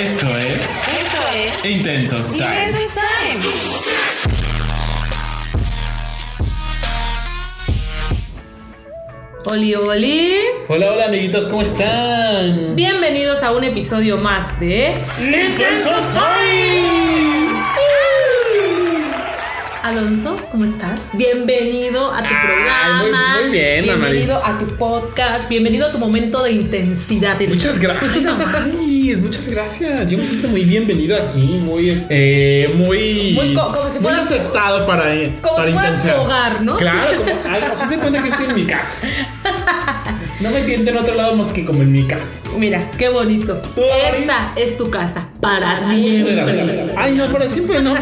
Esto es Esto es Intensos Time. Intensos Time. Oli, oli. Hola, hola amiguitos, ¿cómo están? Bienvenidos a un episodio más de Intensos Time. Alonso, ¿cómo estás? Bienvenido a tu Ay, programa. muy- muy bien, Bienvenido a tu podcast. Bienvenido a tu momento de intensidad. Muchas gracias, Ay, muchas gracias. Yo me siento muy bienvenido aquí, muy, eh, muy, Muy co- como si muy fuera- aceptado para, como para si fuera tu hogar, ¿no? Claro, como, ay, o sea, se cuenta que estoy en mi casa. No me siento en otro lado más que como en mi casa. Mira, qué bonito. Esta es tu casa para Muchas siempre. gracias. Ay, no, para siempre no.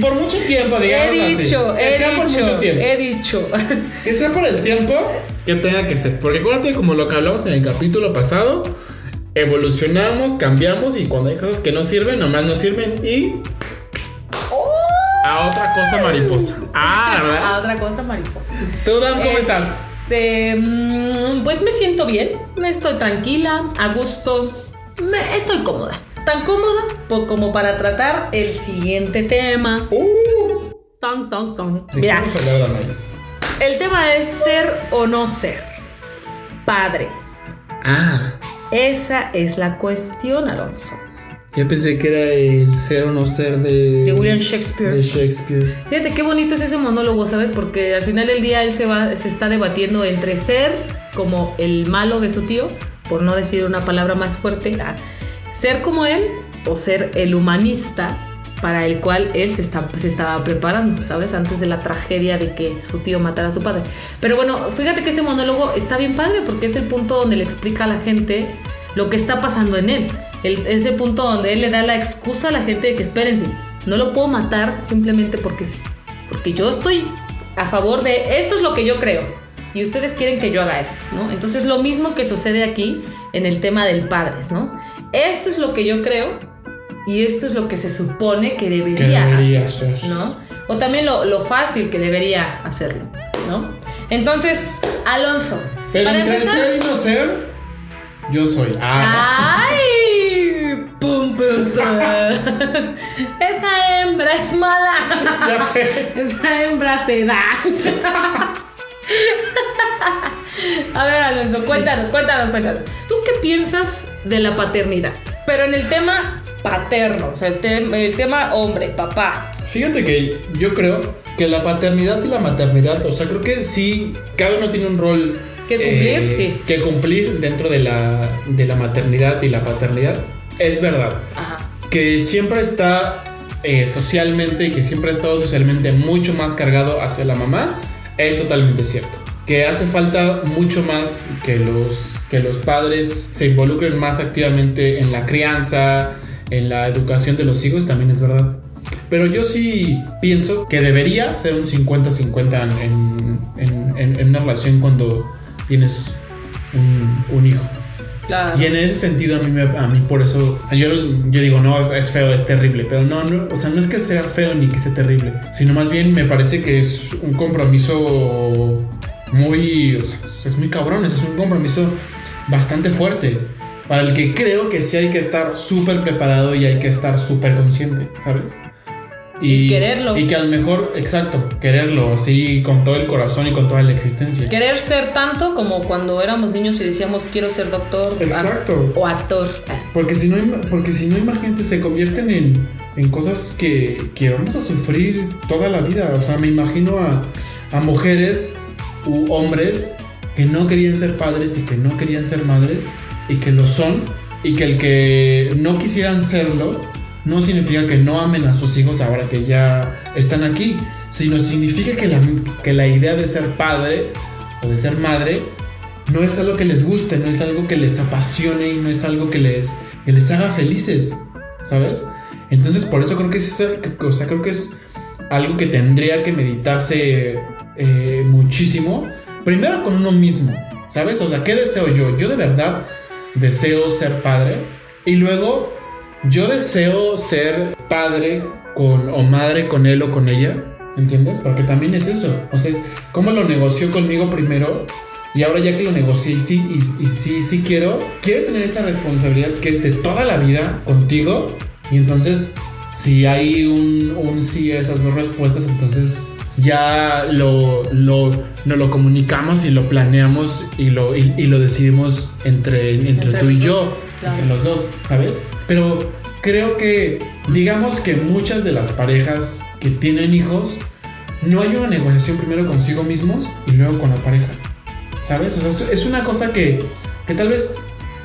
Por mucho tiempo, digamos He así. dicho, Que he sea por mucho tiempo. he dicho. Que sea por el tiempo que tenga que ser. Porque acuérdate, como lo que hablamos en el capítulo pasado, evolucionamos, cambiamos y cuando hay cosas que no sirven, nomás no sirven y. A otra cosa mariposa. Ah, a ¿verdad? otra cosa, mariposa. ¿Tú, Dan, cómo Es- estás? Este, mm, pues me siento bien, me estoy tranquila, a gusto, me, estoy cómoda. Tan cómoda po- como para tratar el siguiente tema. Uh, Tan, tan, tan. ¿De qué Mira, vamos a hablar, Damaris? el tema es ser o no ser padres. Ah, Esa es la cuestión, Alonso. ya pensé que era el ser o no ser de. De William Shakespeare. De Shakespeare. Fíjate qué bonito es ese monólogo, ¿sabes? Porque al final del día él se, va, se está debatiendo entre ser como el malo de su tío, por no decir una palabra más fuerte, ser como él o ser el humanista para el cual él se, está, se estaba preparando, ¿sabes? Antes de la tragedia de que su tío matara a su padre. Pero bueno, fíjate que ese monólogo está bien padre porque es el punto donde le explica a la gente lo que está pasando en él. El- ese punto donde él le da la excusa a la gente de que espérense, no lo puedo matar simplemente porque sí. Porque yo estoy a favor de esto es lo que yo creo. Y ustedes quieren que yo haga esto, ¿no? Entonces lo mismo que sucede aquí en el tema del padres, ¿no? Esto es lo que yo creo y esto es lo que se supone que debería, Que debería hacer, hacer. ¿no? O también lo, lo fácil que debería hacerlo, ¿no? Entonces, Alonso, Pero para entre empezar... ser y no ser, yo soy. Ah. ¡Ay! ¡Pum, pum, pum! Esa hembra es mala. Ya sé. Esa hembra se da. A ver, Alonso, cuéntanos, cuéntanos, cuéntanos. ¿Tú qué piensas de la paternidad? Pero en el tema paterno, o sea, el, tem- el tema hombre, papá. Fíjate que yo creo que la paternidad y la maternidad, o sea, creo que sí, cada uno tiene un rol Que cumplir, sí. que cumplir dentro de la, de la maternidad y la paternidad. Es verdad Ajá. que siempre está eh, socialmente y que siempre ha estado socialmente mucho más cargado hacia la mamá, es totalmente cierto. Que hace falta mucho más que los, que los padres se involucren más activamente en la crianza, en la educación de los hijos, también es verdad. Pero yo sí pienso que debería ser un 50-50 en, en- en- en una relación cuando tienes un, un hijo. Claro. Y en ese sentido a mí, me- a mí por eso, yo, yo digo, no, es, es feo, es terrible, pero no, no, o sea, no es que sea feo ni que sea terrible, sino más bien me parece que es un compromiso muy, o sea, es muy cabrón, es un compromiso bastante fuerte, para el que creo que sí hay que estar súper preparado y hay que estar súper consciente, ¿sabes? Y quererlo. Y que a lo mejor, exacto, quererlo así con todo el corazón y con toda la existencia. Querer ser tanto como cuando éramos niños y decíamos quiero ser doctor Exacto. o actor. Porque si no, porque si no imagínate, se convierten en, en cosas que, que vamos a sufrir toda la vida. O sea, me imagino a, a mujeres hombres que no querían ser padres y que no querían ser madres y que lo son y que el que no quisieran serlo no significa que no amen a sus hijos ahora que ya están aquí, sino significa que la, que la idea de ser padre o de ser madre no es algo que les guste, no es algo que les apasione y no es algo que les, que les haga felices, ¿sabes? Entonces por eso creo que es algo que tendría que meditarse eh, muchísimo. Primero con uno mismo, ¿sabes? O sea, ¿qué deseo yo? Yo de verdad deseo ser padre y luego yo deseo ser padre con o madre con él o con ella, ¿entiendes? Porque también es eso. O sea, es cómo lo negoció conmigo primero Y ahora ya que lo negocié y sí, y, sí, sí quiero, quiero tener esa responsabilidad que es de toda la vida contigo. Y entonces, si hay un, un sí a esas dos respuestas, entonces ya lo, lo, nos lo comunicamos y lo planeamos y lo, y, y lo decidimos entre, entre, Entre tú y yo, claro. entre los dos, ¿sabes? Pero creo que, digamos que muchas de las parejas que tienen hijos, no hay una negociación primero consigo mismos y luego con la pareja, ¿sabes? O sea, es- es una cosa que, que tal vez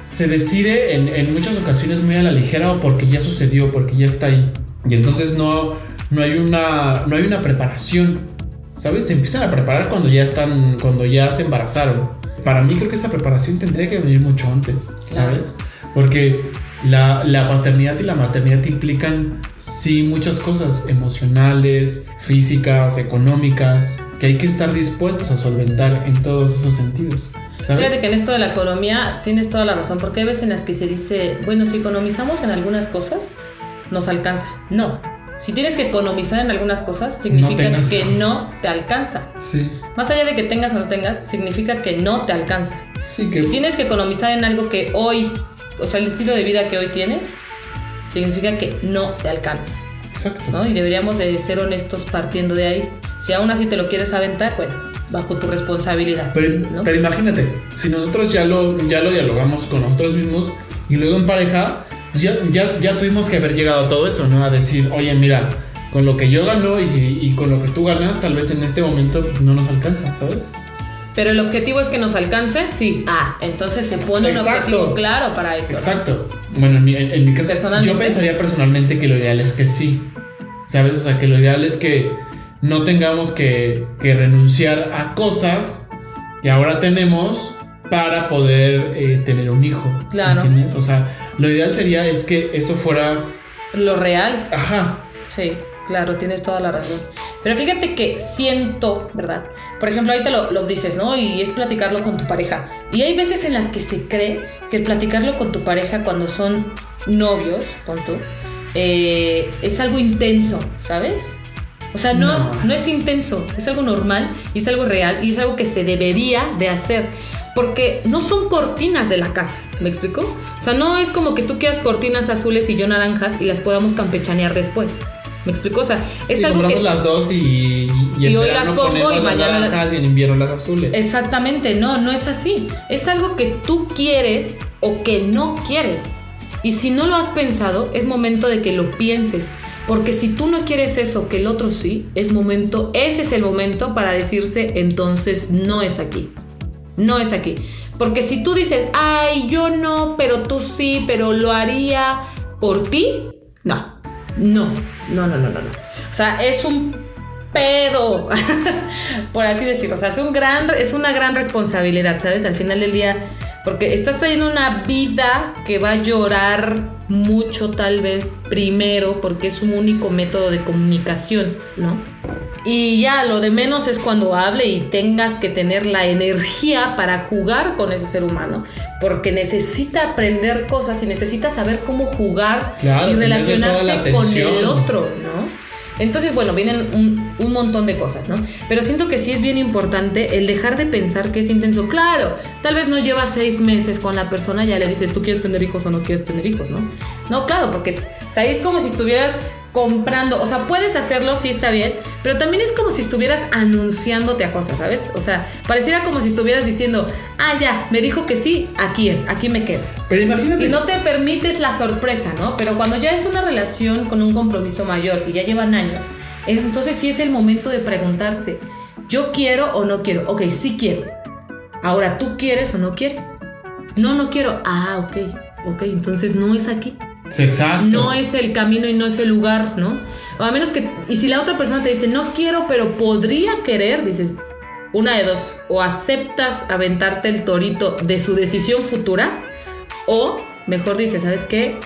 se decide en, en muchas ocasiones muy a la ligera o porque ya sucedió, porque ya está ahí. Y entonces no, no, hay, una, no hay una preparación, ¿sabes? Se empiezan a preparar cuando ya están, cuando ya se embarazaron. Para mí creo que esa preparación tendría que venir mucho antes, ¿sabes? Porque la, la paternidad y la maternidad implican, sí, muchas cosas emocionales, físicas, económicas, que hay que estar dispuestos a solventar en todos esos sentidos, ¿sabes? Fíjate que en esto de la economía tienes toda la razón, porque hay veces en las que se dice, bueno, si economizamos en algunas cosas, nos alcanza. No. Si tienes que economizar en algunas cosas, significa tengas que no te alcanza. Sí, Más allá de que tengas o no tengas, significa que no te alcanza. sí, que... Si tienes que economizar en algo que hoy, o sea, el estilo de vida que hoy tienes, significa que no te alcanza, Exacto. ¿no? Y deberíamos de ser honestos partiendo de ahí. Si aún así te lo quieres aventar, bueno, bajo tu responsabilidad, Pero, ¿no? pero imagínate, si nosotros ya lo, ya lo dialogamos con nosotros mismos y luego en pareja, ya, ya, ya tuvimos que haber llegado a todo eso, ¿no? A decir, oye, mira, con lo que yo gano y, y con lo que tú ganas, tal vez en este momento pues, no nos alcanza, ¿sabes? Pero el objetivo es que nos alcance, sí. Ah, entonces se pone un objetivo claro para eso. ¿no? Exacto. Bueno, en mi, en- en mi caso, yo pensaría personalmente que lo ideal es que sí, ¿sabes? O sea, que lo ideal es que no tengamos que, que renunciar a cosas que ahora tenemos para poder eh, tener un hijo. Claro. ¿Entiendes? O sea, lo ideal sería es que eso fuera, Lo real, ajá, sí, claro, tienes toda la razón. Pero fíjate que siento, ¿verdad? Por ejemplo, ahorita lo, lo dices, ¿no? Y es platicarlo con tu pareja. Y hay veces en las que se cree que el platicarlo con tu pareja cuando son novios, tonto, eh, es algo intenso, ¿sabes? O sea, no, No. no es intenso, es algo normal y es algo real y es algo que se debería de hacer. Porque no son cortinas de la casa, ¿me explico? O sea, no es como que tú quieras cortinas azules y yo naranjas y las podamos campechanear después. ¿Me explico? O sea, es Sí, algo que... las dos y, y, Y hoy las pongo y mañana las- naranjas y en invierno las azules. Exactamente, no, no es así. Es algo que tú quieres o que no quieres. Y si no lo has pensado, es momento de que lo pienses. Porque si tú no quieres eso, que el otro sí, es momento, ese es el momento para decirse, entonces no es aquí. No es aquí. Porque si tú dices, ay, yo no, pero tú sí, pero lo haría por ti, no. No, no, no, no, no. no. O sea, es un pedo, por así decirlo. O sea, es, un gran, es una gran responsabilidad, ¿sabes? Al final del día, porque estás trayendo una vida que va a llorar mucho tal vez primero, porque es un único método de comunicación, ¿no? Y ya lo de menos es cuando hable y tengas que tener la energía para jugar con ese ser humano, porque necesita aprender cosas y necesita saber cómo jugar Claro, y relacionarse con el otro, ¿no? Entonces, bueno, vienen un, un montón de cosas, ¿no? Pero siento que sí es bien importante el dejar de pensar que es intenso. Claro, tal vez no llevas seis meses con la persona, ya le dices, ¿tú quieres tener hijos o no quieres tener hijos, no? No, claro, porque o es como si estuvieras comprando, o sea, puedes hacerlo, sí está bien, pero también es como si estuvieras anunciándote a cosas, ¿sabes? O sea, pareciera como si estuvieras diciendo, ah, ya, me dijo que sí, aquí es, aquí me quedo. Pero imagínate. Y no te permites la sorpresa, ¿no? Pero cuando ya es una relación con un compromiso mayor y ya llevan años, es- entonces sí es el momento de preguntarse, ¿yo quiero o no quiero? Ok, sí quiero. Ahora, ¿tú quieres o no quieres? No, no quiero. Ah, ok. Ok, entonces no es aquí. Exacto. No es el camino y no es el lugar, ¿no? O a menos que... Y si la otra persona te dice, no quiero, pero podría querer, dices, una de dos, o aceptas aventarte el torito de su decisión futura, o mejor dices, ¿sabes qué?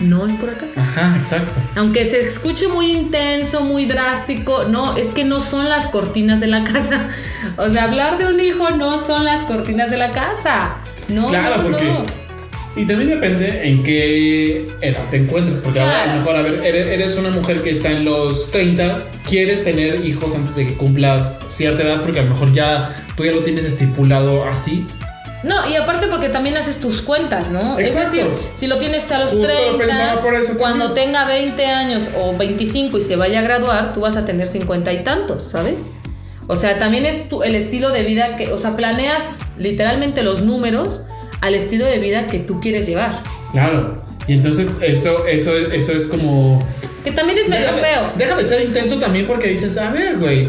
No es por acá. Ajá, exacto. Aunque se escuche muy intenso, muy drástico, no, es que no son las cortinas de la casa. O sea, hablar de un hijo no son las cortinas de la casa. No, Claro, no, porque no. Y también depende en qué edad te encuentres, porque ahora a lo mejor, a ver, eres, eres una mujer que está en los 30, quieres tener hijos antes de que cumplas cierta edad, porque a lo mejor ya tú ya lo tienes estipulado así. No, y aparte porque también haces tus cuentas, ¿no? Exacto. Es decir, si lo tienes a los Justo lo 30, pensaba por eso cuando tenga 20 años o 25 y se vaya a graduar, tú vas a tener 50 y tantos, ¿sabes? O sea, también es tu- el estilo de vida que, o sea, planeas literalmente los números al estilo de vida que tú quieres llevar. Claro. Y entonces eso, eso, eso es como... Que también es medio Déjame- feo. Déjame ser intenso también porque dices, a ver, güey,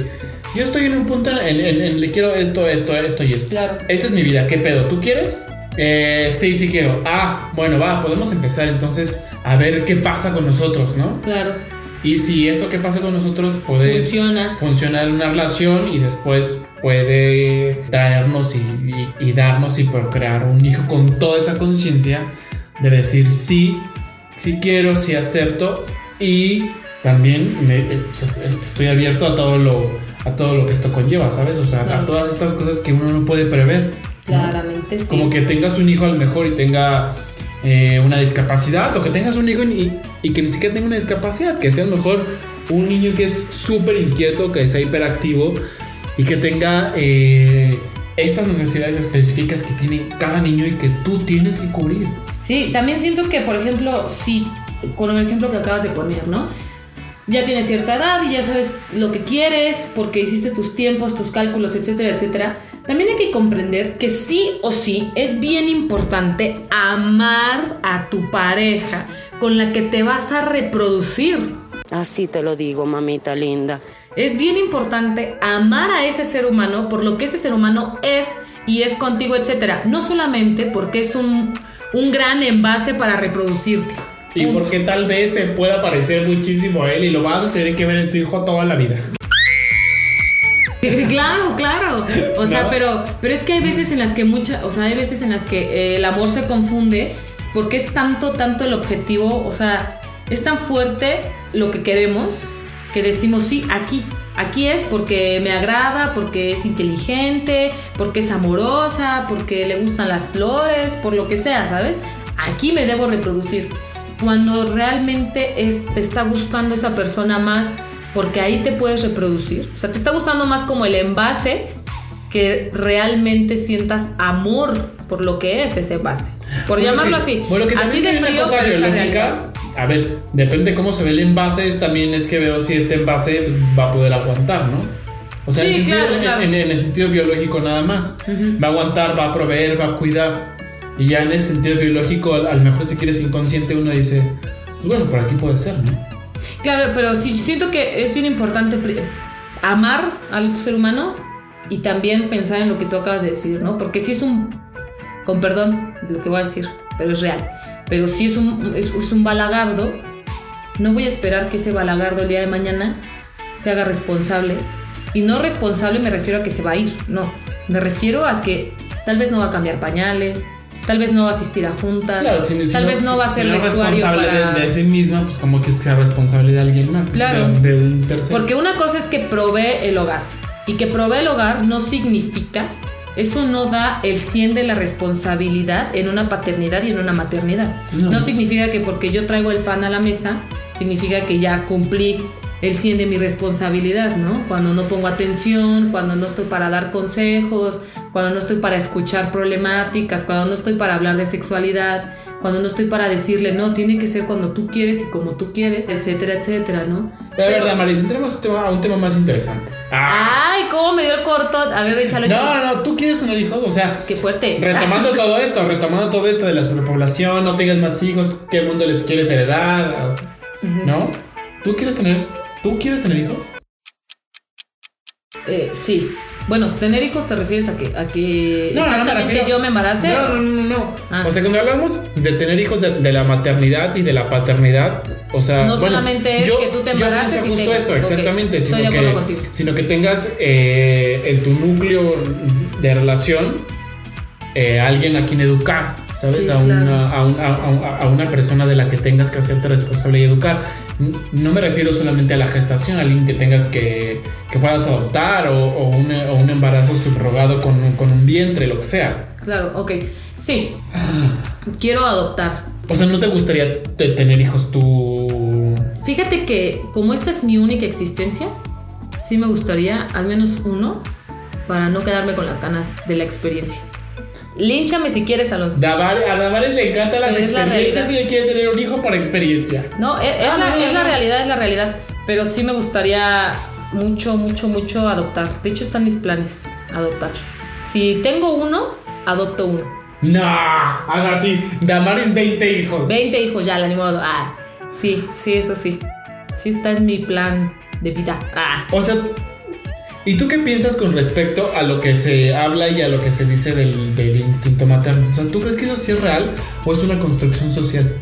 yo estoy en un punto en, en- en- en le quiero esto, esto, esto y esto. Claro. Esta es mi vida, ¿qué pedo? ¿Tú quieres? Eh, sí, sí quiero. Ah, bueno, va, podemos empezar entonces a ver qué pasa con nosotros, ¿no? Claro. Y si eso que pasa con nosotros puede Funciona. funcionar en una relación y después puede traernos y, y- y darnos y procrear un hijo con toda esa conciencia de decir sí, sí quiero, sí acepto y también me- eh, estoy abierto a todo lo a todo lo que esto conlleva, ¿sabes? O sea, a todas estas cosas que uno no puede prever. ¿no? Claramente sí. Como que tengas un hijo a lo mejor y tenga eh, una discapacidad, o que tengas un hijo y, y que ni siquiera tenga una discapacidad, que sea a lo mejor un niño que es súper inquieto, que sea hiperactivo y que tenga eh, estas necesidades específicas que tiene cada niño y que tú tienes que cubrir. Sí, también siento que, por ejemplo, si, con el ejemplo que acabas de poner, ¿no? Ya tienes cierta edad y ya sabes lo que quieres porque hiciste tus tiempos, tus cálculos, etcétera, etcétera. También hay que comprender que sí o sí es bien importante amar a tu pareja con la que te vas a reproducir. Así te lo digo, mamita linda. Es bien importante amar a ese ser humano por lo que ese ser humano es y es contigo, etcétera. No solamente porque es un, un gran envase para reproducirte. Y Punto. porque tal vez se pueda parecer muchísimo a él y lo vas a tener que ver en tu hijo toda la vida. Claro, claro. O sea, ¿No? pero, pero es que hay veces en las que mucha, o sea, hay veces en las que eh, el amor se confunde porque es tanto, tanto el objetivo, o sea, es tan fuerte lo que queremos que decimos sí, aquí. Aquí es porque me agrada, porque es inteligente, porque es amorosa, porque le gustan las flores, por lo que sea, ¿sabes? Aquí me debo reproducir. Cuando realmente te está gustando esa persona más porque ahí te puedes reproducir. O sea, te está gustando más como el envase que realmente sientas amor por lo que es ese envase. Por Bueno, llamarlo que- así. Bueno, que así de frío, cosa pero biológica. A ver, depende cómo se ve el envase, también es que veo si este envase pues, va a poder aguantar, ¿no? O sea, en, Sí, el sentido, claro, en- claro. en- en el sentido biológico nada más. Va a aguantar, va a proveer, va a cuidar. Y ya en ese sentido biológico, a lo mejor si quieres inconsciente, uno dice, pues bueno, por aquí puede ser, ¿no? Claro, pero sí siento que es bien importante amar al ser humano y también pensar en lo que tú acabas de decir, ¿no? Porque si es un, con perdón de lo que voy a decir, pero es real, pero si es un, es, es un balagardo, no voy a esperar que ese balagardo el día de mañana se haga responsable. Y no responsable me refiero a que se va a ir, no. Me refiero a que tal vez no va a cambiar pañales, tal vez no va a asistir a juntas, Claro, si- si tal vez no va a si ser no es vestuario responsable para... de, de sí misma, pues como que sea responsable de alguien más. ¿no? Claro. De, de un tercero. Porque una cosa es que provee el hogar. Y que provee el hogar no significa, eso no da el 100 de la responsabilidad en una paternidad y en una maternidad. No. No, significa que porque yo traigo el pan a la mesa, significa que ya cumplí el 100 de mi responsabilidad, ¿no? Cuando no pongo atención, cuando no estoy para dar consejos, cuando no estoy para escuchar problemáticas, cuando no estoy para hablar de sexualidad, cuando no estoy para decirle, no, tiene que ser cuando tú quieres y como tú quieres, etcétera, etcétera, ¿no? De verdad, Maris, entremos a un tema- a un tema más interesante. Ah. Ay, cómo me dio el corto. A ver, échalo, No, échalo. no, no, tú quieres tener hijos, o sea, Qué fuerte. retomando todo esto, retomando todo esto de la sobrepoblación, no tengas más hijos, qué mundo les quieres heredar, o sea, ¿no? ¿Tú quieres tener, tú quieres tener hijos? Eh, sí. Bueno, tener hijos te refieres a que, a que No, no, no, me exactamente yo me embarace. No, no, no, no. Ah. O sea, cuando hablamos de tener hijos de, de la maternidad y de la paternidad, o sea, No bueno, solamente es que tú te yo embaraces y eso, exactamente, que, sino que tengas eh, en tu núcleo de relación eh, alguien a quien educar, ¿sabes? Sí, a, claro. una, a, un- a- una persona de la que tengas que hacerte responsable y educar. No me refiero solamente a la gestación, a alguien que tengas que, que puedas adoptar o, o un, o un embarazo subrogado con, un- con un vientre, lo que sea. Claro, ok. Sí. quiero adoptar. O sea, ¿no te gustaría te- tener hijos tú? Fíjate que como esta es mi única existencia, sí me gustaría al menos uno para no quedarme con las ganas de la experiencia. Línchame si quieres, Alonso. A Davares le encantan las Es la experiencias y él quiere tener un hijo por experiencia. No, es, es Ah, la, no, no, es la no. realidad, es la realidad. Pero sí me gustaría mucho, mucho, mucho adoptar. De hecho, están mis planes, adoptar. Si tengo uno, adopto uno. No, haga así. Damaris 20 hijos. 20 hijos ya, la ni modo. Ah, sí, sí, eso sí. Sí está en mi plan de vida. Ah. O sea, ¿y tú qué piensas con respecto a lo que se habla y a lo que se dice del, del instinto materno? O sea, ¿tú crees que eso sí es real o es una construcción social?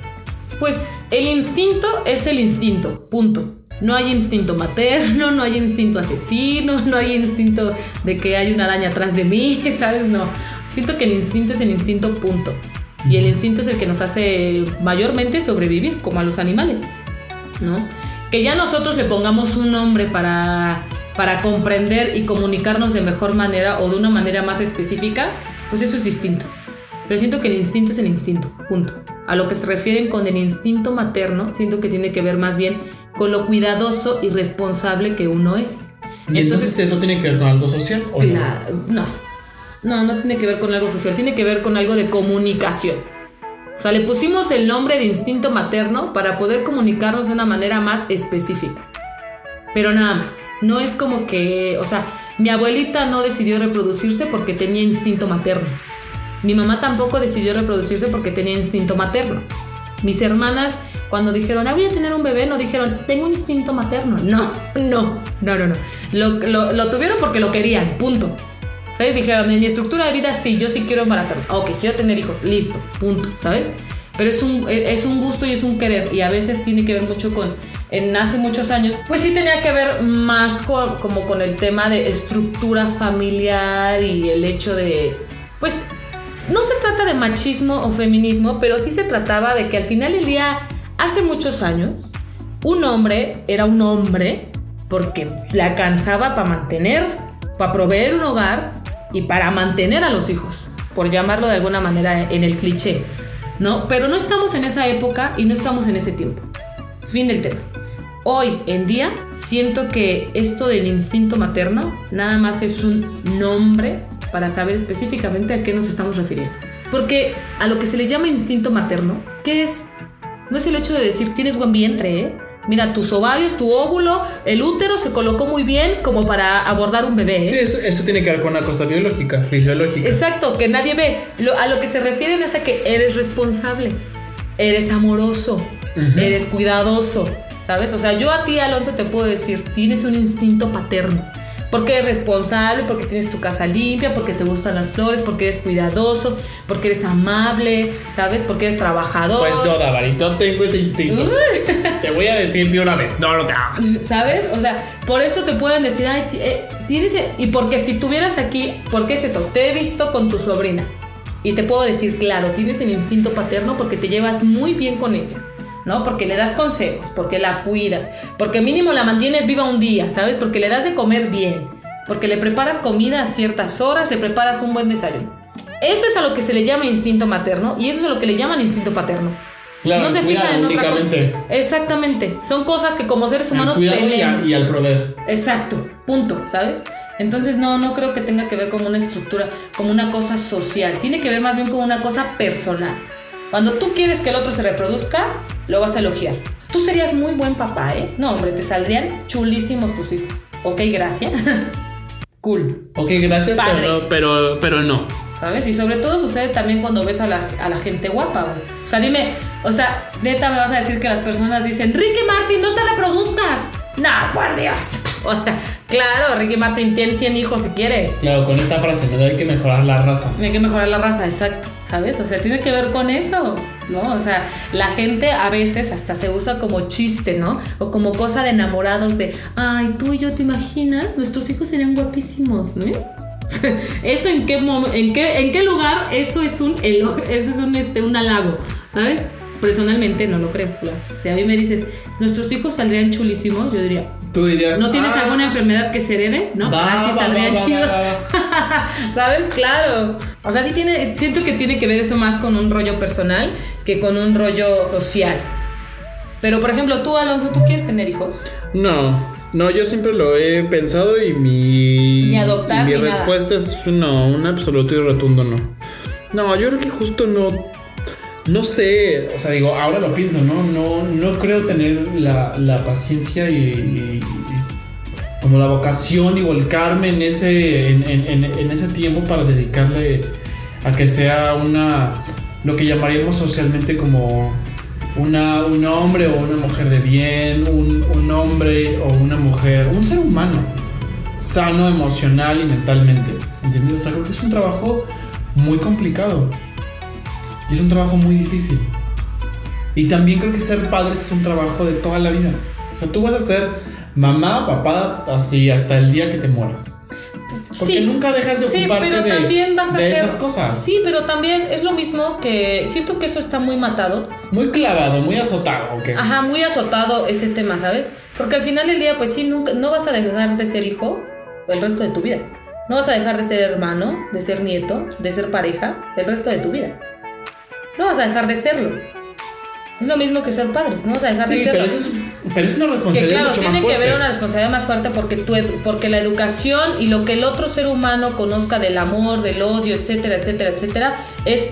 Pues el instinto es el instinto, punto. No hay instinto materno, no hay instinto asesino, no hay instinto de que hay una araña atrás de mí, ¿sabes? No. Siento que el instinto es el instinto, punto. Y el instinto es el que nos hace mayormente sobrevivir, como a los animales, ¿no? Que ya nosotros le pongamos un nombre para, para comprender y comunicarnos de mejor manera o de una manera más específica, pues eso es distinto. Pero siento que el instinto es el instinto, punto. A lo que se refieren con el instinto materno, siento que tiene que ver más bien con lo cuidadoso y responsable que uno es. Y entonces, eso tiene que ver con algo social o no? Cla- no, no, no tiene que ver con algo social, tiene que ver con algo de comunicación. O sea, le pusimos el nombre de instinto materno para poder comunicarnos de una manera más específica. Pero nada más. No es como que, o sea, mi abuelita no decidió reproducirse porque tenía instinto materno. Mi mamá tampoco decidió reproducirse porque tenía instinto materno. Mis hermanas, cuando dijeron, ah, voy a tener un bebé, no dijeron, tengo instinto materno. No, no, no, no, no. Lo, lo- lo tuvieron porque lo querían, punto. ¿Sabes? Dijeron, en mi estructura de vida, sí, yo sí quiero embarazarme. Ok, quiero tener hijos, listo, punto, ¿sabes? Pero es un, es un gusto y es un querer. Y a veces tiene que ver mucho con, en hace muchos años, pues sí tenía que ver más con, como con el tema de estructura familiar y el hecho de, pues, no se trata de machismo o feminismo, pero sí se trataba de que al final del día, hace muchos años, un hombre era un hombre porque le alcanzaba para mantener, para proveer un hogar y para mantener a los hijos, por llamarlo de alguna manera en el cliché, ¿no? Pero no estamos en esa época y no estamos en ese tiempo. Fin del tema. Hoy en día siento que esto del instinto materno nada más es un nombre para saber específicamente a qué nos estamos refiriendo. Porque a lo que se le llama instinto materno, ¿qué es? No es el hecho de decir tienes buen vientre, ¿eh? Mira, tus ovarios, tu óvulo, el útero se colocó muy bien como para abordar un bebé. ¿eh? Sí, eso, eso tiene que ver con una cosa biológica, fisiológica. Exacto, que nadie ve. Lo- a lo que se refieren es a que eres responsable, eres amoroso, eres cuidadoso, ¿sabes? O sea, yo a ti, Alonso, te puedo decir, tienes un instinto paterno. Porque eres responsable, porque tienes tu casa limpia, porque te gustan las flores, porque eres cuidadoso, porque eres amable, ¿sabes? Porque eres trabajador. Pues no, Davaris, no tengo ese instinto. Te voy a decir de una vez, no, no te hago. ¿Sabes? O sea, por eso te pueden decir, ay, eh, tienes. e-". Y porque si tuvieras aquí, ¿por qué es eso? Te he visto con tu sobrina. Y te puedo decir, claro, tienes el instinto paterno porque te llevas muy bien con ella. ¿No? Porque le das consejos, porque la cuidas, porque mínimo la mantienes viva un día, ¿sabes? Porque le das de comer bien, porque le preparas comida a ciertas horas, le preparas un buen desayuno. Eso es a lo que se le llama instinto materno y eso es a lo que le llaman instinto paterno. Claro, no se fijan en otra cosa. Exactamente. Son cosas que como seres humanos cuidado y, a- y al proveer. Exacto, punto, ¿sabes? Entonces no, no creo que tenga que ver como una estructura, como una cosa social. Tiene que ver más bien como una cosa personal. Cuando tú quieres que el otro se reproduzca, lo vas a elogiar. Tú serías muy buen papá, ¿eh? No, hombre, te saldrían chulísimos tus hijos. Ok, gracias. cool. Ok, gracias, Padre. pero, pero, pero no. ¿Sabes? Y sobre todo sucede también cuando ves a la, a la gente guapa, güey. O sea, dime, o sea, neta me vas a decir que las personas dicen, Ricky Martin, no te reproduzcas. No, por Dios. O sea, claro, Ricky Martin tiene 100 hijos si quiere. Claro, con esta frase, no hay que mejorar la raza. Hay que mejorar la raza, exacto. ¿Sabes? O sea, tiene que ver con eso, ¿no? O sea, la gente a veces hasta se usa como chiste, ¿no? O como cosa de enamorados de, ay, tú y yo te imaginas, nuestros hijos serían guapísimos, ¿no? Eso en qué, en qué en qué lugar eso es un eso es un este un halago, ¿sabes? Personalmente no lo creo. Si a mí me dices, nuestros hijos saldrían chulísimos, yo diría, Tú dirías. ¿no tienes "Ah, alguna enfermedad que se herede? No, va, así va, saldrían va, va, chidos. Va, va". ¿Sabes? Claro. O sea, sí tiene, siento que tiene que ver eso más con un rollo personal que con un rollo social. Pero, por ejemplo, tú, Alonso, ¿tú quieres tener hijos? No, no, yo siempre lo he pensado y mi. Ni adoptar, Mi ni nada. respuesta es no, un absoluto y rotundo no. No, yo creo que justo no. No sé, o sea, digo, ahora lo pienso, ¿no? No, no creo tener la, la paciencia y como la vocación y volcarme en ese, en, en- en- ese tiempo para dedicarle a que sea una, lo que llamaríamos socialmente como una, un hombre o una mujer de bien, un, un hombre o una mujer, un ser humano sano emocional y mentalmente. ¿Entiendes? O sea, creo que es un trabajo muy complicado. Y es un trabajo muy difícil. Y también creo que ser padres es un trabajo de toda la vida. O sea, tú vas a ser mamá, papá, así hasta el día que te mueras. Porque nunca dejas de Sí, ocuparte pero de, también vas a de hacer- esas cosas. Sí, pero también es lo mismo que siento que eso está muy matado. Muy clavado, muy azotado, ¿ok? Ajá, muy azotado ese tema, ¿sabes? Porque al final del día, pues sí, nunca, no vas a dejar de ser hijo el resto de tu vida. No vas a dejar de ser hermano, de ser nieto, de ser pareja el resto de tu vida. No vas a dejar de serlo. Es lo mismo que ser padres, no vas a dejar de Sí, pero, eso es, pero es una que responsabilidad claro, mucho tiene más que fuerte. haber una responsabilidad más fuerte porque, tu porque la educación y lo que el otro ser humano conozca del amor, del odio, etcétera, etcétera, etcétera, es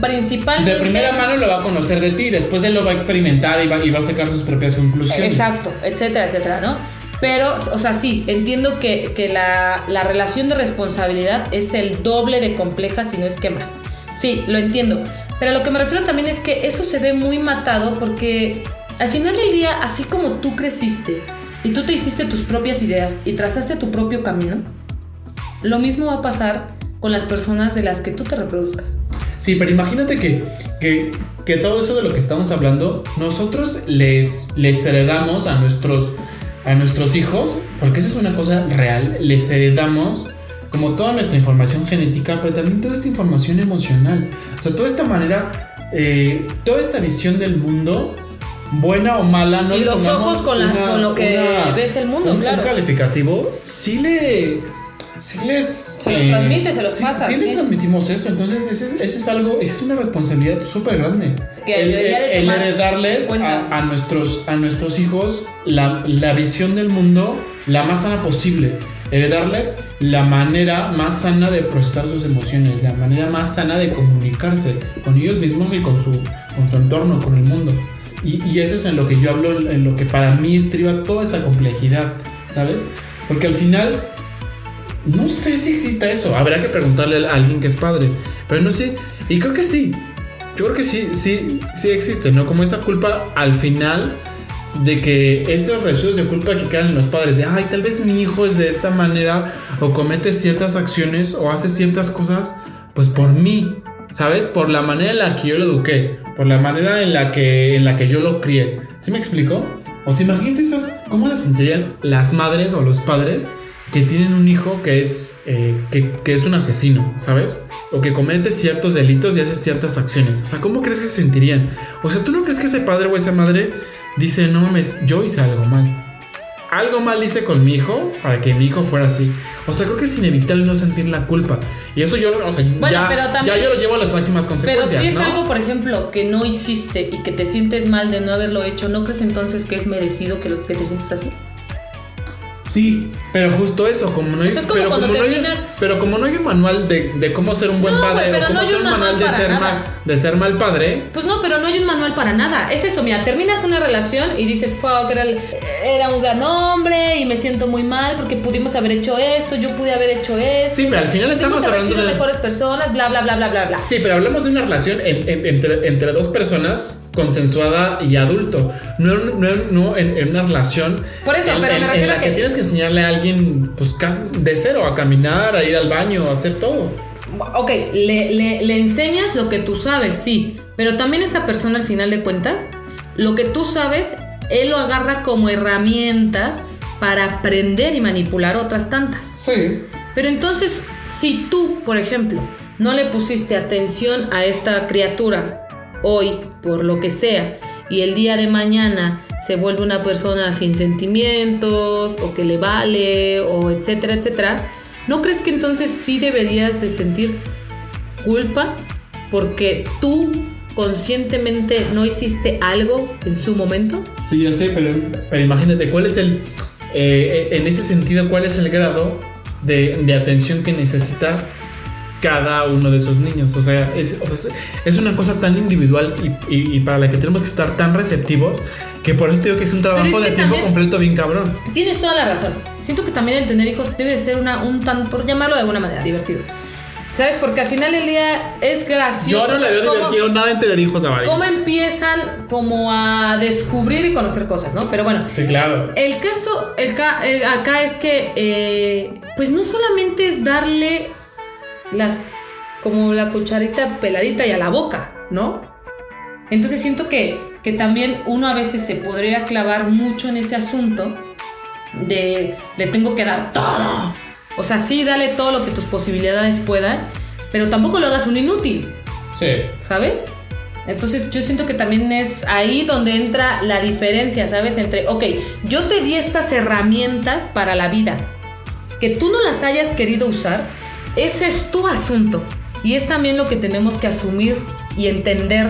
principalmente... De primera mano lo va a conocer de ti, después él lo va a experimentar y va, y va a sacar sus propias conclusiones. Exacto, etcétera, etcétera, ¿no? Pero, o sea, sí, entiendo que, que la, la relación de responsabilidad es el doble de compleja, si no es que más. Sí, lo entiendo. Pero lo que me refiero también es que eso se ve muy matado porque al final del día, así como tú creciste y tú te hiciste tus propias ideas y trazaste tu propio camino, lo mismo va a pasar con las personas de las que tú te reproduzcas. Sí, pero imagínate que, que, que todo eso de lo que estamos hablando, nosotros les, les heredamos a nuestros, a nuestros hijos, porque esa es una cosa real, les heredamos como toda nuestra información genética, pero también toda esta información emocional. O sea, toda esta manera, eh, toda esta visión del mundo, buena o mala, no Y le los ojos con la- con lo que ves el mundo, un, claro. Un calificativo, sí le... Sí les... eh, Se los transmite, se los sí- pasa, Sí, les sí. transmitimos eso, entonces ese es, ese es algo, esa es una responsabilidad súper grande. Que el, de el- heredarles a, a nuestros, a nuestros hijos la, la visión del mundo la más sana posible. Heredarles la manera más sana de procesar sus emociones, la manera más sana de comunicarse con ellos mismos y con su, con su entorno, con el mundo. Y, y eso es en lo que yo hablo, en lo que para mí estriba toda esa complejidad, ¿sabes? Porque al final no sé si exista eso. Habrá que preguntarle a alguien que es padre. Pero no sé. Y creo que sí. Yo creo que sí, sí, sí existe, ¿no? Como esa culpa al final de que esos residuos de culpa que quedan en los padres. De, ay, tal vez mi hijo es de esta manera o comete ciertas acciones o hace ciertas cosas, pues por mí, ¿sabes? Por la manera en la que yo lo eduqué. Por la manera en la que, en la que yo lo crié. ¿Sí me explico? O sea, imagínate esas, cómo se sentirían las madres o los padres que tienen un hijo que es, eh, que, que es un asesino, ¿sabes? O que comete ciertos delitos y hace ciertas acciones. O sea, ¿cómo crees que se sentirían? O sea, ¿tú no crees que ese padre o esa madre dice, no mames, yo hice algo mal? Algo mal hice con mi hijo para que mi hijo fuera así. O sea, creo que es inevitable no sentir la culpa. Y eso yo, o sea, Bueno, ya, pero también- ya yo lo llevo a las máximas Pero consecuencias. si es ¿no? algo, por ejemplo, que no hiciste y que te sientes mal de no haberlo hecho, ¿no crees entonces que es merecido que, los, que te sientes así? Sí, pero justo eso, como no hay, Eso es como pero, como no hay- terminas- pero como no hay un manual de, de cómo ser un buen No, padre pero o cómo no hay ser un manual de ser, mal, de ser mal padre, Pues no, pero no hay un manual para nada. Es eso, mira, terminas una relación y dices, fuck, era, era un gran hombre y me siento muy mal porque pudimos haber hecho esto, yo pude haber hecho esto. Sí, pero al final estamos haber hablando sido de- mejores personas, bla, bla, bla, bla, bla, bla. Sí, pero hablamos de una relación en- en- entre, entre dos personas consensuada y adulto. No, no, no en, en una relación. Por eso, en, pero me en- en refiero la a que que- tienes que enseñarle a alguien pues, de cero a caminar, a ir al baño, a hacer todo. Ok, le, le- le enseñas lo que tú sabes, sí, pero también esa persona al final de cuentas, lo que tú sabes, él lo agarra como herramientas para aprender y manipular otras tantas. Sí. Pero entonces, si tú, por ejemplo, no le pusiste atención a esta criatura hoy, por lo que sea, y el día de mañana se vuelve una persona sin sentimientos, o que le vale, o etcétera, etcétera, ¿no crees que entonces sí deberías de sentir culpa porque tú conscientemente no hiciste algo en su momento? Sí, yo sé, pero, pero imagínate, ¿cuál es el, eh, en ese sentido, cuál es el grado de, de atención que necesita cada uno de esos niños? O sea, es, o sea, es una cosa tan individual y, y- y para la que tenemos que estar tan receptivos que por eso digo que es un trabajo es que de tiempo completo bien cabrón. Tienes toda la razón. Siento que también el tener hijos debe de ser una, un tan, por llamarlo de alguna manera, divertido. ¿Sabes? Porque al final del día es gracioso. Yo no le veo cómo- divertido nada en tener hijos a varios. cómo empiezan como a descubrir y conocer cosas, ¿no? Pero bueno, Sí, claro. el caso el el- acá es que, eh, pues no solamente es darle las, como la cucharita peladita y a la boca, ¿no? Entonces siento que, que también uno a veces se podría clavar mucho en ese asunto de le tengo que dar todo. O sea, sí, dale todo lo que tus posibilidades puedan, pero tampoco lo hagas un inútil. Sí. ¿sabes? Entonces yo siento que también es ahí donde entra la diferencia, ¿sabes? Entre, ok, yo te di estas herramientas para la vida, que tú no las hayas querido usar, ese es tu asunto. Y es también lo que tenemos que asumir y entender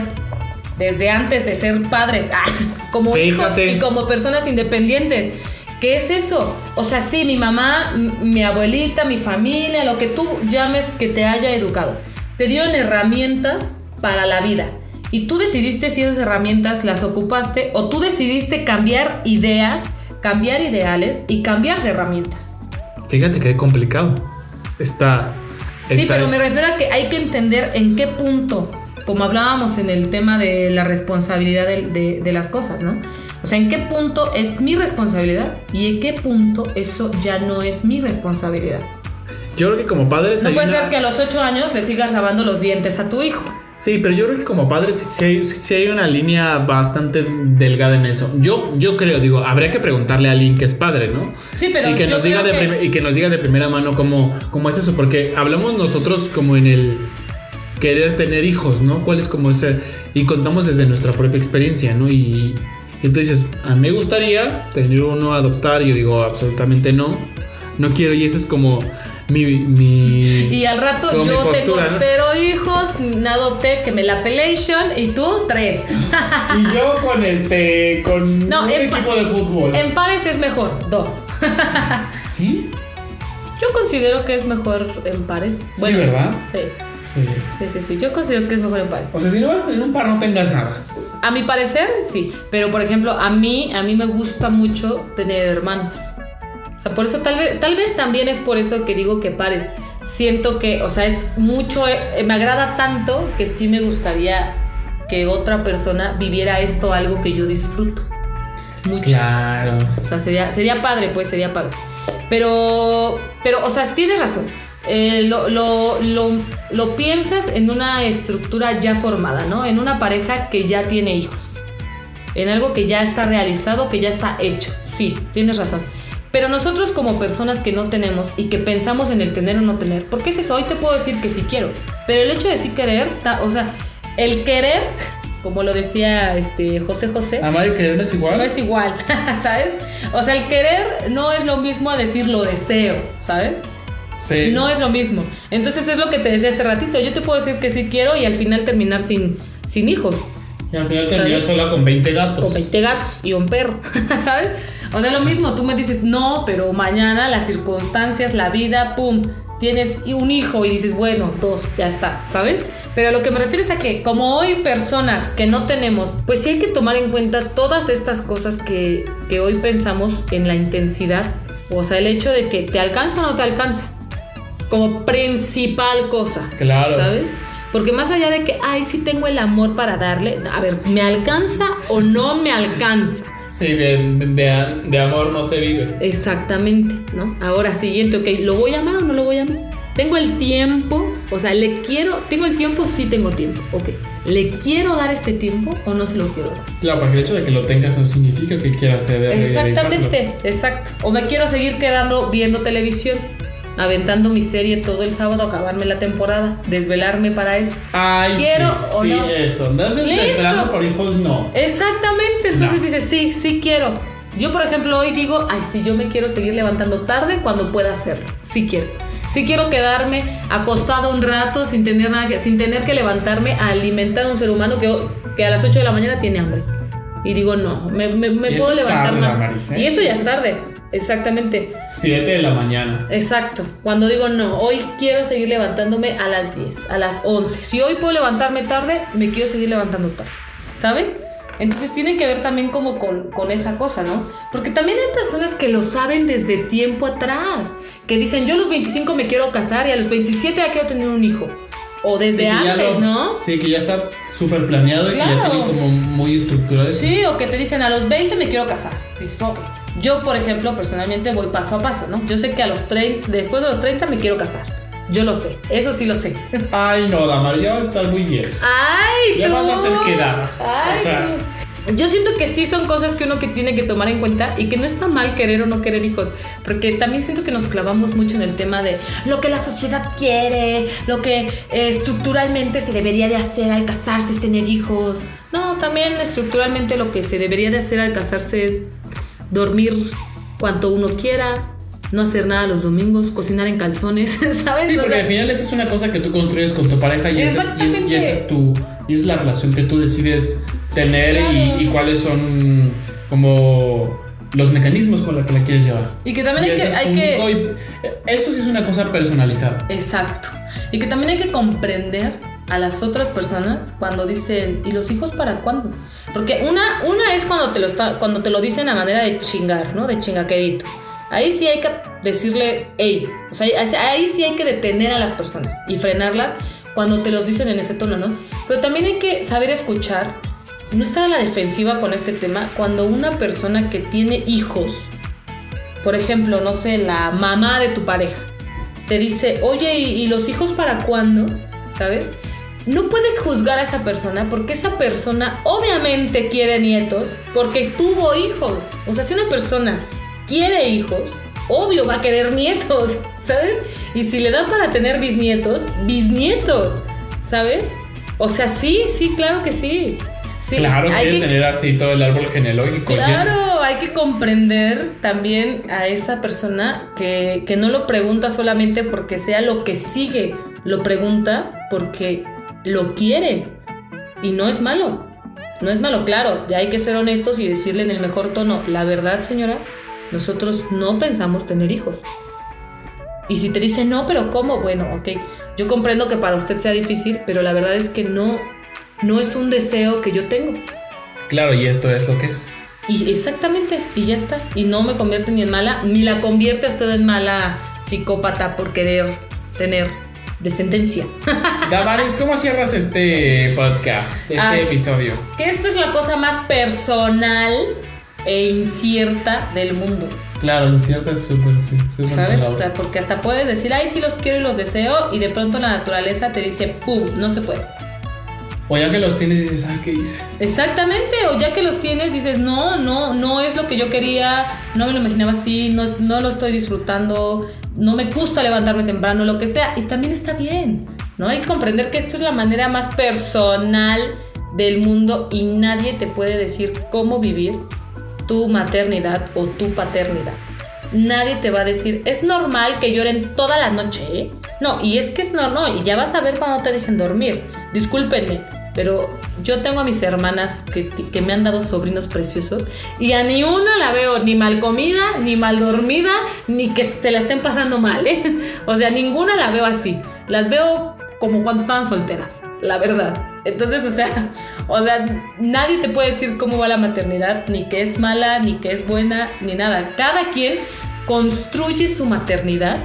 desde antes de ser padres, ah, como hijos y como personas independientes. ¿Qué es eso? O sea, sí, mi mamá, mi abuelita, mi familia, lo que tú llames que te haya educado, te dieron herramientas para la vida. Y tú decidiste si esas herramientas las ocupaste o tú decidiste cambiar ideas, cambiar ideales y cambiar de herramientas. Fíjate que es complicado. Está. Sí, pero me refiero a que hay que entender en qué punto, como hablábamos en el tema de la responsabilidad de, de- de las cosas, ¿no? O sea, en qué punto es mi responsabilidad y en qué punto eso ya no es mi responsabilidad. Yo creo que como padres. No puede una- ser que a los 8 años le sigas lavando los dientes a tu hijo. Sí, pero yo creo que como padres sí, hay, sí hay una línea bastante delgada en eso. Yo, yo creo, digo, habría que preguntarle a alguien que es padre, ¿no? Sí, pero y que yo nos diga de que- y que nos diga de primera mano cómo, cómo es eso, porque hablamos nosotros como en el querer tener hijos, ¿no? ¿Cuál es como ese y contamos desde nuestra propia experiencia, ¿no? Y, y entonces a mí me gustaría tener uno adoptar, y yo digo absolutamente no, no quiero y ese es como mi, mi Y al rato yo tengo cero hijos, me adopté, que me la pelation y tú tres. Y yo con este, con No, un equipo de fútbol. En pares es mejor, dos. ¿Sí? Yo considero que es mejor en pares. Sí, ¿verdad? Sí, Sí. sí, sí, sí. Yo considero que es mejor en pares. O sea, si no vas a tener un par, no tengas nada. A mi parecer, sí. Pero por ejemplo, a mí, a mí me gusta mucho tener hermanos. Por eso tal vez, tal vez también es por eso que digo que pares. Siento que, o sea, es mucho, eh, me agrada tanto que sí me gustaría que otra persona viviera esto algo que yo disfruto. Mucho. Claro. O sea, sería, sería padre, pues sería padre. Pero, pero, o sea, tienes razón. Eh, lo, lo, lo, lo piensas en una estructura ya formada, ¿no? En una pareja que ya tiene hijos. En algo que ya está realizado, que ya está hecho. Sí, tienes razón. Pero nosotros como personas que no tenemos y que pensamos en el tener o no tener, porque es eso, hoy te puedo decir que sí quiero. Pero el hecho de sí querer, ta- o sea, el querer, como lo decía este José José, Amar y querer no es igual. no es igual, ¿sabes? O sea, el querer no es lo mismo a decir lo deseo, ¿sabes? Sí. No es lo mismo. Entonces es lo que te decía hace ratito. Yo te puedo decir que sí quiero y al final terminar sin, sin hijos, Y al final terminas ¿Sabes? sola con 20 gatos. con 20 gatos y un perro, ¿sabes? O sea, lo mismo, tú me dices, no, pero mañana las circunstancias, la vida, pum, tienes un hijo y dices, bueno, dos, ya está, ¿sabes? Pero lo que me refiero es a que como hoy personas que no tenemos, pues sí hay que tomar en cuenta todas estas cosas que, que hoy pensamos en la intensidad. O sea, el hecho de que te alcanza o no te alcanza. Como principal cosa. Claro. ¿Sabes? Porque más allá de que, ay, sí tengo el amor para darle, a ver, ¿me alcanza o no me alcanza? Sí, de, de- de amor no se vive. Exactamente, ¿no? Ahora, siguiente, ok, ¿lo voy a amar o no lo voy a amar? Tengo el tiempo, o sea, le quiero, tengo el tiempo, sí tengo tiempo, ok. ¿Le quiero dar este tiempo o no se lo quiero dar? Claro, porque el hecho de que lo tengas no significa que quieras ceder. Exactamente, exacto. O me quiero seguir quedando viendo televisión, aventando mi serie todo el sábado, acabarme la temporada, desvelarme para eso. Ay, ¿Quiero sí, o sí, no? eso. No se Listo. esperando por hijos, no. Exactamente, entonces No. dices, sí, sí quiero. Yo, por ejemplo, hoy digo, ay, sí, yo me quiero seguir levantando tarde cuando pueda hacerlo. Sí quiero. Sí quiero quedarme acostado un rato sin tener, nada que, sin tener que levantarme a alimentar a un ser humano que, que a las 8 de la mañana tiene hambre. Y digo, no, me, me- me puedo levantar tarde, más. ¿eh? Y eso ya es- tarde, exactamente. 7 de la mañana. Exacto. Cuando digo no, hoy quiero seguir levantándome a las 10, a las 11. Si hoy puedo levantarme tarde, me quiero seguir levantando tarde. ¿Sabes? Entonces tiene que ver también como con, con esa cosa, ¿no? Porque también hay personas que lo saben desde tiempo atrás. Que dicen, yo a los 25 me quiero casar y a los 27 ya quiero tener un hijo. O desde Sí, antes, lo- ¿no? Sí, que ya está súper planeado y que ya tienen como muy estructurado. Sí, o que te dicen a los 20 me quiero casar. Dices. Yo, por ejemplo, personalmente voy paso a paso, ¿no? Yo sé que a los 30, después de los 30 me quiero casar. Yo lo sé, eso sí lo sé. Ay, no, Damar, ya vas a estar muy vieja. ¡Ay! Ya tú! vas a ser quedada. ¡Ay! O sea, Yo siento que sí son cosas que uno que tiene que tomar en cuenta y que no está mal querer o no querer hijos, porque también siento que nos clavamos mucho en el tema de lo que la sociedad quiere, lo que eh, estructuralmente se debería de hacer al casarse es tener hijos. No, también estructuralmente lo que se debería de hacer al casarse es dormir cuanto uno quiera, no hacer nada los domingos, cocinar en calzones, ¿sabes? sí, O porque sea, al final esa es una cosa que tú construyes con tu pareja y esa, es, y es- esa tu y es la relación que tú decides tener y- Claro. y, cuáles son como los mecanismos con los que la quieres llevar. Y que también hay que, es hay que eso sí es una cosa personalizada. Exacto. Y que también hay que comprender a las otras personas cuando dicen, ¿y los hijos para cuándo? Porque una, una es cuando te, lo cuando te lo dicen a manera de chingar, ¿no? De chingaquerito. Ahí sí hay que decirle, hey, o sea, ahí- ahí sí hay que detener a las personas y frenarlas cuando te los dicen en ese tono, ¿no? Pero también hay que saber escuchar, no estar a la defensiva con este tema, cuando una persona que tiene hijos, por ejemplo, no sé, la mamá de tu pareja, te dice, oye, ¿y, y los hijos para cuándo? ¿Sabes? No puedes juzgar a esa persona porque esa persona obviamente quiere nietos porque tuvo hijos. O sea, si una persona quiere hijos, obvio va a querer nietos, ¿sabes? Y si le dan para tener bisnietos, bisnietos, ¿sabes? O sea, sí, sí, claro que sí. Sí, claro, hay quiere que tener así todo el árbol genealógico. lleno. Claro, hay que comprender también a esa persona que, que no lo pregunta solamente porque sea lo que sigue, lo pregunta porque lo quiere. Y no es malo, no es malo, claro, ya hay que ser honestos y decirle en el mejor tono, la verdad señora, nosotros no pensamos tener hijos. Y si te dice no, pero ¿cómo? Bueno, ok, yo comprendo que para usted sea difícil, pero la verdad es que no, no es un deseo que yo tengo. Claro, y esto es lo que es. Y exactamente, y ya está. Y no me convierte ni en mala, ni la convierte a usted en mala psicópata por querer tener descendencia. Damaris, ¿cómo cierras este podcast, este Ay. episodio? que esto es la cosa más personal e incierta del mundo. Claro, incierta es súper, sí. súper ¿Sabes? palabra. O sea, porque hasta puedes decir, ay, sí los quiero y los deseo, y de pronto la naturaleza te dice, ¡pum! No se puede. O ya que los tienes dices, ah, ¿qué hice? Exactamente, o ya que los tienes dices, no, no, no es lo que yo quería, no me lo imaginaba así, no, no lo estoy disfrutando, no me gusta levantarme temprano, lo que sea, y también está bien, ¿no? Hay que comprender que esto es la manera más personal del mundo y nadie te puede decir cómo vivir tu maternidad o tu paternidad. Nadie te va a decir, es normal que lloren toda la noche, ¿eh? No, y es que es no, no, y ya vas a ver cuando te dejen dormir. Discúlpenme, pero yo tengo a mis hermanas que, que me han dado sobrinos preciosos y a ni una la veo ni mal comida, ni mal dormida, ni que se la estén pasando mal, ¿eh? O sea, ninguna la veo así. Las veo como cuando estaban solteras, la verdad. Entonces, o sea, o sea, nadie te puede decir cómo va la maternidad, ni que es mala, ni que es buena, ni nada. Cada quien construye su maternidad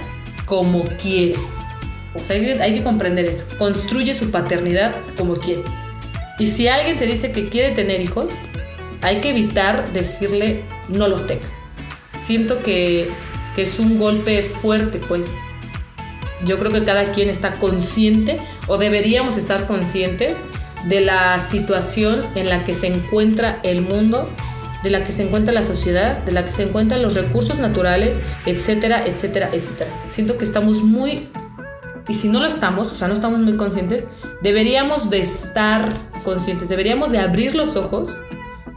como quiere. O sea, hay que, hay que comprender eso. Construye su paternidad como quiere. Y si alguien te dice que quiere tener hijos, hay que evitar decirle no los tengas. Siento que, que es un golpe fuerte, pues. Yo creo que cada quien está consciente o deberíamos estar conscientes de la situación en la que se encuentra el mundo, de la que se encuentra la sociedad, de la que se encuentran los recursos naturales, etcétera, etcétera, etcétera. Siento que estamos muy y si no lo estamos, o sea, no estamos muy conscientes, deberíamos de estar conscientes, deberíamos de abrir los ojos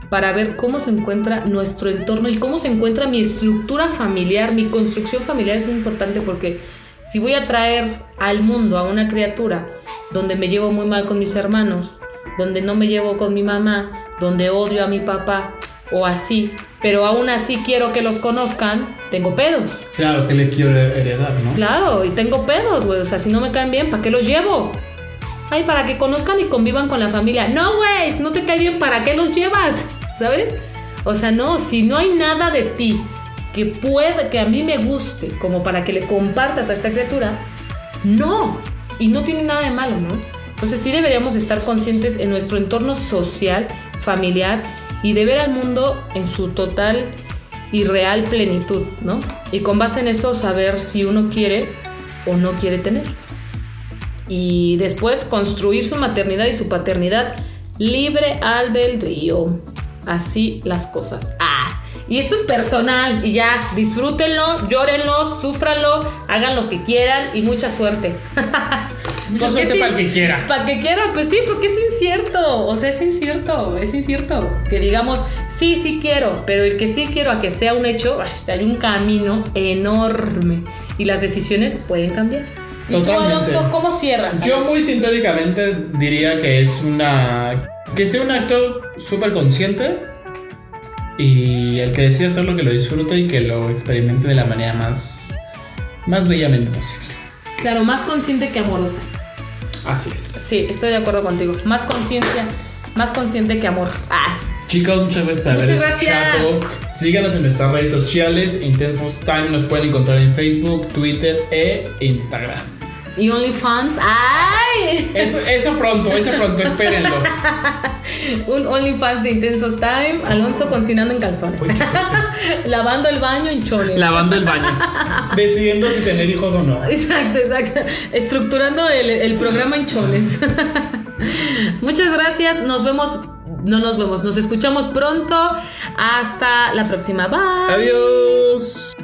para ver cómo se encuentra nuestro entorno y cómo se encuentra mi estructura familiar, mi construcción familiar es muy importante porque Si voy a traer al mundo a una criatura donde me llevo muy mal con mis hermanos, donde no me llevo con mi mamá, donde odio a mi papá o así, pero aún así quiero que los conozcan, tengo pedos. Claro, que le quiero heredar, ¿no? Claro, y tengo pedos, güey. O sea, si no me caen bien, ¿para qué los llevo? Ay, para que conozcan y convivan con la familia. No, güey, si no te cae bien, ¿para qué los llevas? ¿Sabes? O sea, no, si no hay nada de ti que pueda, que a mí me guste, como para que le compartas a esta criatura, no. Y no tiene nada de malo, ¿no? Entonces sí deberíamos estar conscientes en nuestro entorno social, familiar y de ver al mundo en su total y real plenitud, ¿no? Y con base en eso saber si uno quiere o no quiere tener. Y después construir su maternidad y su paternidad libre albedrío. Así las cosas. Ah, y esto es personal y ya, disfrútenlo, llórenlo, súfranlo, hagan lo que quieran y mucha suerte. Mucha suerte para el que quiera. Para que quiera, pues sí, porque es incierto. O sea, es incierto, es incierto. Que digamos, sí, sí quiero, pero el que sí quiero a que sea un hecho, hay un camino enorme y las decisiones pueden cambiar. ¿Y tú, Alonso, cómo cierras? Yo muy sintéticamente diría que es una... Que sea un acto súper consciente y el que decida hacerlo que lo disfrute y que lo experimente de la manera más, más bellamente posible. Claro, más consciente que amorosa. Así es. Sí, estoy de acuerdo contigo. Más conciencia, más consciente que amor. Ah. Chicos, muchas gracias por Muchas haber gracias. escuchado. Síganos en nuestras redes sociales. Intensos Time nos pueden encontrar en Facebook, Twitter e Instagram. Y OnlyFans. ¡Ay! Eso, eso pronto, eso pronto, espérenlo. Un OnlyFans de Intensos Time. Alonso cocinando en calzones. Lavando el baño en choles. Lavando el baño. Decidiendo si tener hijos o no. Exacto, exacto. Estructurando el, el programa en choles. Muchas gracias. Nos vemos. No nos vemos. Nos escuchamos pronto. Hasta la próxima. Bye. Adiós.